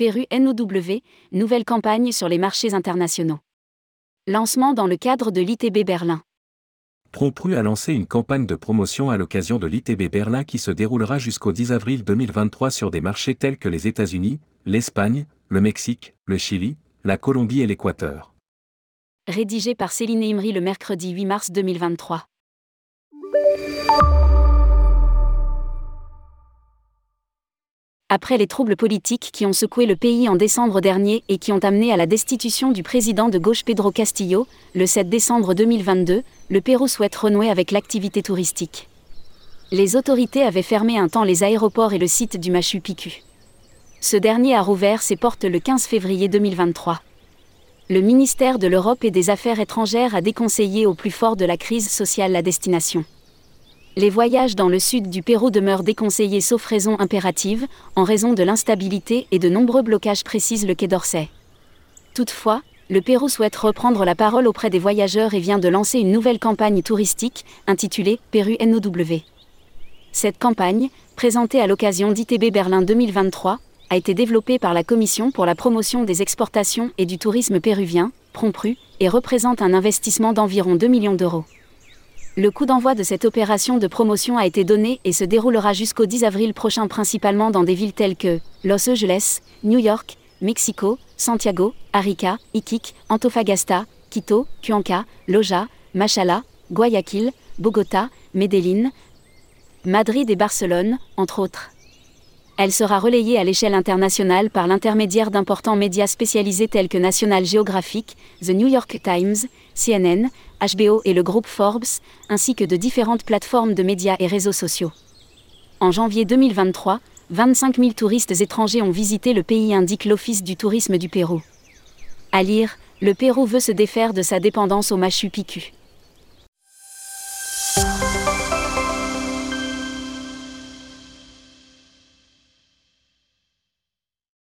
Pérou NOW, nouvelle campagne sur les marchés internationaux. Lancement dans le cadre de l'ITB Berlin. Prompru a lancé une campagne de promotion à l'occasion de l'ITB Berlin qui se déroulera jusqu'au 10 avril 2023 sur des marchés tels que les États-Unis, l'Espagne, le Mexique, le Chili, la Colombie et l'Équateur. Rédigé par Céline Imri le mercredi 8 mars 2023. Après les troubles politiques qui ont secoué le pays en décembre dernier et qui ont amené à la destitution du président de gauche Pedro Castillo, le 7 décembre 2022, le Pérou souhaite renouer avec l'activité touristique. Les autorités avaient fermé un temps les aéroports et le site du Machu Picchu. Ce dernier a rouvert ses portes le 15 février 2023. Le ministère de l'Europe et des Affaires étrangères a déconseillé au plus fort de la crise sociale la destination les voyages dans le sud du Pérou demeurent déconseillés sauf raison impérative, en raison de l'instabilité et de nombreux blocages précisent le Quai d'Orsay. Toutefois, le Pérou souhaite reprendre la parole auprès des voyageurs et vient de lancer une nouvelle campagne touristique, intitulée Pérou NOW. Cette campagne, présentée à l'occasion d'ITB Berlin 2023, a été développée par la Commission pour la promotion des exportations et du tourisme péruvien, Prompru, et représente un investissement d'environ 2 millions d'euros. Le coup d'envoi de cette opération de promotion a été donné et se déroulera jusqu'au 10 avril prochain principalement dans des villes telles que Los Angeles, New York, Mexico, Santiago, Arica, Iquique, Antofagasta, Quito, Cuenca, Loja, Machala, Guayaquil, Bogota, Medellín, Madrid et Barcelone, entre autres. Elle sera relayée à l'échelle internationale par l'intermédiaire d'importants médias spécialisés tels que National Geographic, The New York Times, CNN, HBO et le groupe Forbes, ainsi que de différentes plateformes de médias et réseaux sociaux. En janvier 2023, 25 000 touristes étrangers ont visité le pays, indique l'Office du tourisme du Pérou. À lire, le Pérou veut se défaire de sa dépendance au Machu Picchu.